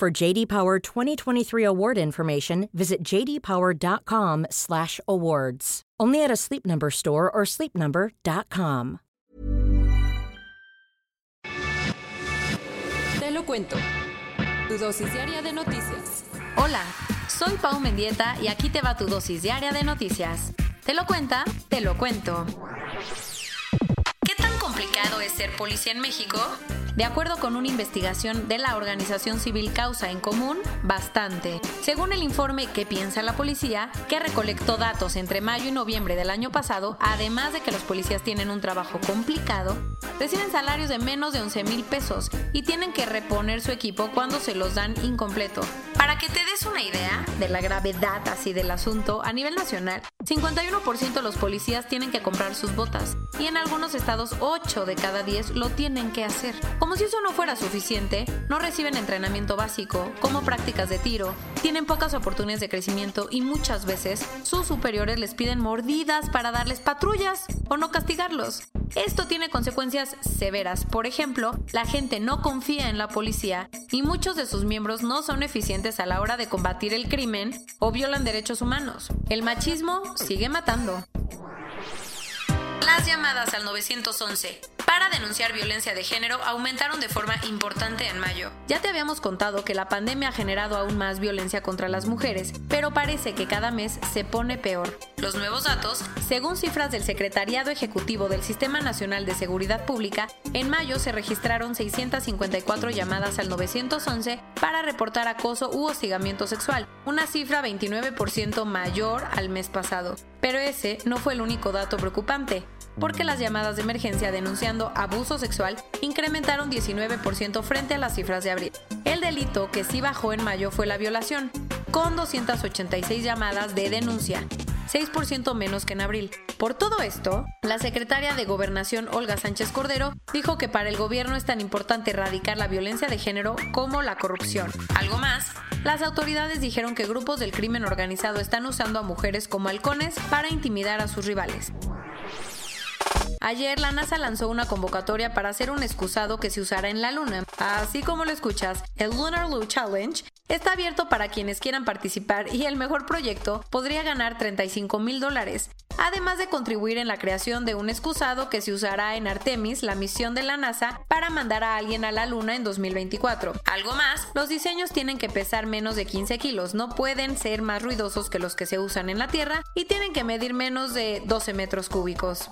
For JD Power 2023 award information, visit jdpower.com/awards. Only at a Sleep Number store or sleepnumber.com. Te lo cuento. Tu dosis diaria de noticias. Hola, soy Pau Mendieta y aquí te va tu dosis diaria de noticias. ¿Te lo cuenta? Te lo cuento. ¿Qué tan complicado es ser policía en México? De acuerdo con una investigación de la organización civil Causa en Común, bastante. Según el informe ¿Qué piensa la policía?, que recolectó datos entre mayo y noviembre del año pasado, además de que los policías tienen un trabajo complicado, reciben salarios de menos de 11 mil pesos y tienen que reponer su equipo cuando se los dan incompleto. Para que te des una idea de la gravedad así del asunto, a nivel nacional, 51% de los policías tienen que comprar sus botas y en algunos estados 8 de cada 10 lo tienen que hacer. Como si eso no fuera suficiente, no reciben entrenamiento básico, como prácticas de tiro, tienen pocas oportunidades de crecimiento y muchas veces sus superiores les piden mordidas para darles patrullas o no castigarlos. Esto tiene consecuencias severas. Por ejemplo, la gente no confía en la policía y muchos de sus miembros no son eficientes a la hora de combatir el crimen o violan derechos humanos. El machismo sigue matando. Las llamadas al 911 para denunciar violencia de género aumentaron de forma importante en mayo. Ya te habíamos contado que la pandemia ha generado aún más violencia contra las mujeres, pero parece que cada mes se pone peor. Los nuevos datos, según cifras del Secretariado Ejecutivo del Sistema Nacional de Seguridad Pública, en mayo se registraron 654 llamadas al 911 para reportar acoso u hostigamiento sexual, una cifra 29% mayor al mes pasado. Pero ese no fue el único dato preocupante porque las llamadas de emergencia denunciando abuso sexual incrementaron 19% frente a las cifras de abril. El delito que sí bajó en mayo fue la violación, con 286 llamadas de denuncia, 6% menos que en abril. Por todo esto, la secretaria de Gobernación Olga Sánchez Cordero dijo que para el gobierno es tan importante erradicar la violencia de género como la corrupción. Algo más, las autoridades dijeron que grupos del crimen organizado están usando a mujeres como halcones para intimidar a sus rivales. Ayer la NASA lanzó una convocatoria para hacer un excusado que se usará en la Luna. Así como lo escuchas, el Lunar Loo Challenge está abierto para quienes quieran participar y el mejor proyecto podría ganar 35 mil dólares, además de contribuir en la creación de un excusado que se usará en Artemis, la misión de la NASA, para mandar a alguien a la Luna en 2024. Algo más, los diseños tienen que pesar menos de 15 kilos, no pueden ser más ruidosos que los que se usan en la Tierra y tienen que medir menos de 12 metros cúbicos.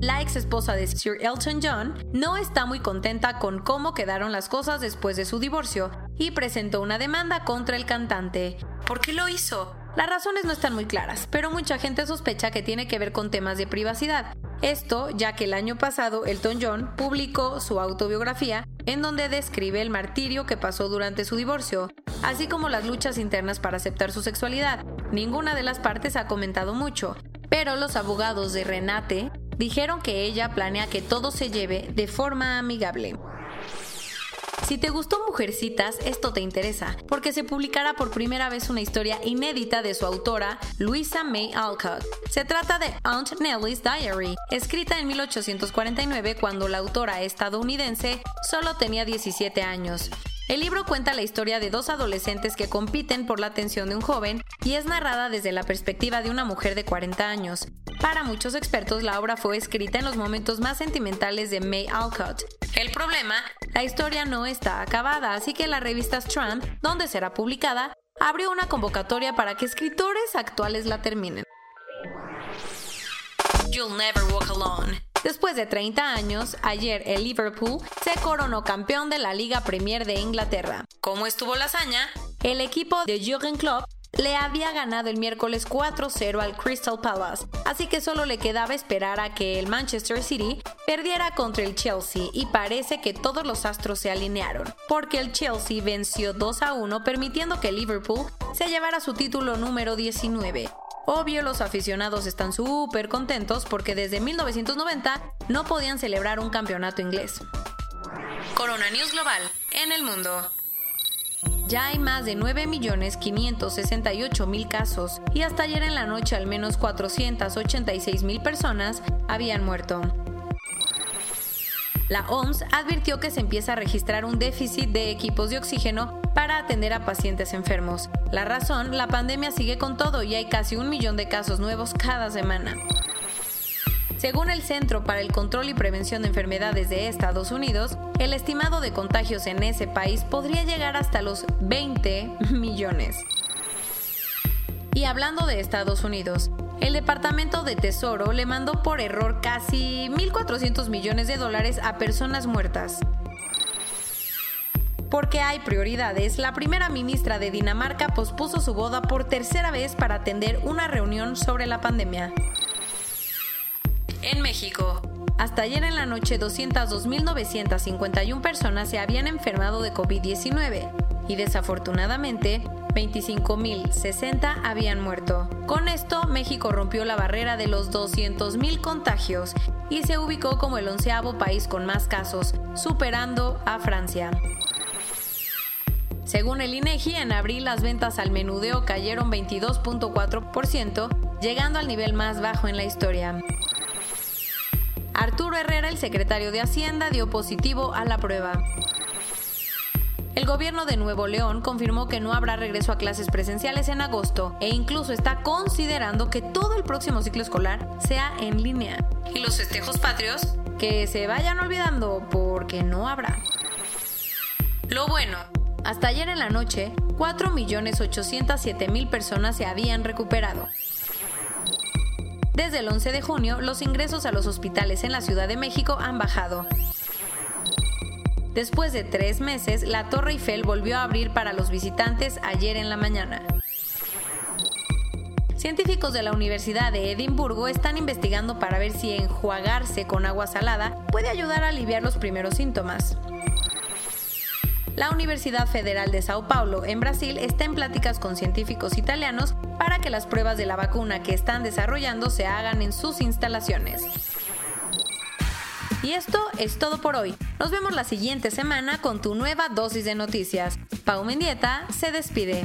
La ex esposa de Sir Elton John, no está muy contenta con cómo quedaron las cosas después de su divorcio y presentó una demanda contra el cantante. ¿Por qué lo hizo? Las razones no están muy claras, pero mucha gente sospecha que tiene que ver con temas de privacidad. Esto ya que el año pasado Elton John publicó su autobiografía en donde describe el martirio que pasó durante su divorcio, así como las luchas internas para aceptar su sexualidad. Ninguna de las partes ha comentado mucho, pero los abogados de Renate dijeron que ella planea que todo se lleve de forma amigable. Si te gustó Mujercitas, esto te interesa, porque se publicará por primera vez una historia inédita de su autora, Louisa May Alcott. Se trata de Aunt Nellie's Diary, escrita en 1849 cuando la autora estadounidense solo tenía 17 años. El libro cuenta la historia de dos adolescentes que compiten por la atención de un joven y es narrada desde la perspectiva de una mujer de 40 años. Para muchos expertos, la obra fue escrita en los momentos más sentimentales de May Alcott. El problema, la historia no está acabada, así que la revista Strand, donde será publicada, abrió una convocatoria para que escritores actuales la terminen. Después de 30 años, ayer el Liverpool se coronó campeón de la Liga Premier de Inglaterra. ¿Cómo estuvo la hazaña? El equipo de Jürgen Klopp le había ganado el miércoles 4-0 al Crystal Palace, así que solo le quedaba esperar a que el Manchester City perdiera contra el Chelsea y parece que todos los astros se alinearon, porque el Chelsea venció 2-1 permitiendo que Liverpool se llevara su título número 19. Obvio, los aficionados están súper contentos porque desde 1990 no podían celebrar un campeonato inglés. Corona News Global, en el mundo. Ya hay más de 9.568.000 casos y hasta ayer en la noche al menos 486.000 personas habían muerto. La OMS advirtió que se empieza a registrar un déficit de equipos de oxígeno para atender a pacientes enfermos. La razón, la pandemia sigue con todo y hay casi un millón de casos nuevos cada semana. Según el Centro para el Control y Prevención de Enfermedades de Estados Unidos, el estimado de contagios en ese país podría llegar hasta los 20 millones. Y hablando de Estados Unidos, el Departamento de Tesoro le mandó por error casi 1.400 millones de dólares a personas muertas. Porque hay prioridades, la primera ministra de Dinamarca pospuso su boda por tercera vez para atender una reunión sobre la pandemia. En México, hasta ayer en la noche 202.951 personas se habían enfermado de COVID-19 y desafortunadamente 25.060 habían muerto. Con esto, México rompió la barrera de los 200.000 contagios y se ubicó como el onceavo país con más casos, superando a Francia. Según el INEGI, en abril las ventas al menudeo cayeron 22.4%, llegando al nivel más bajo en la historia. Arturo Herrera, el secretario de Hacienda, dio positivo a la prueba. El gobierno de Nuevo León confirmó que no habrá regreso a clases presenciales en agosto e incluso está considerando que todo el próximo ciclo escolar sea en línea. Y los festejos patrios, que se vayan olvidando porque no habrá. Lo bueno, hasta ayer en la noche, 4.807.000 personas se habían recuperado. Desde el 11 de junio, los ingresos a los hospitales en la Ciudad de México han bajado. Después de tres meses, la Torre Eiffel volvió a abrir para los visitantes ayer en la mañana. Científicos de la Universidad de Edimburgo están investigando para ver si enjuagarse con agua salada puede ayudar a aliviar los primeros síntomas. La Universidad Federal de Sao Paulo, en Brasil, está en pláticas con científicos italianos para que las pruebas de la vacuna que están desarrollando se hagan en sus instalaciones. Y esto es todo por hoy. Nos vemos la siguiente semana con tu nueva dosis de noticias. Pau Mendieta se despide.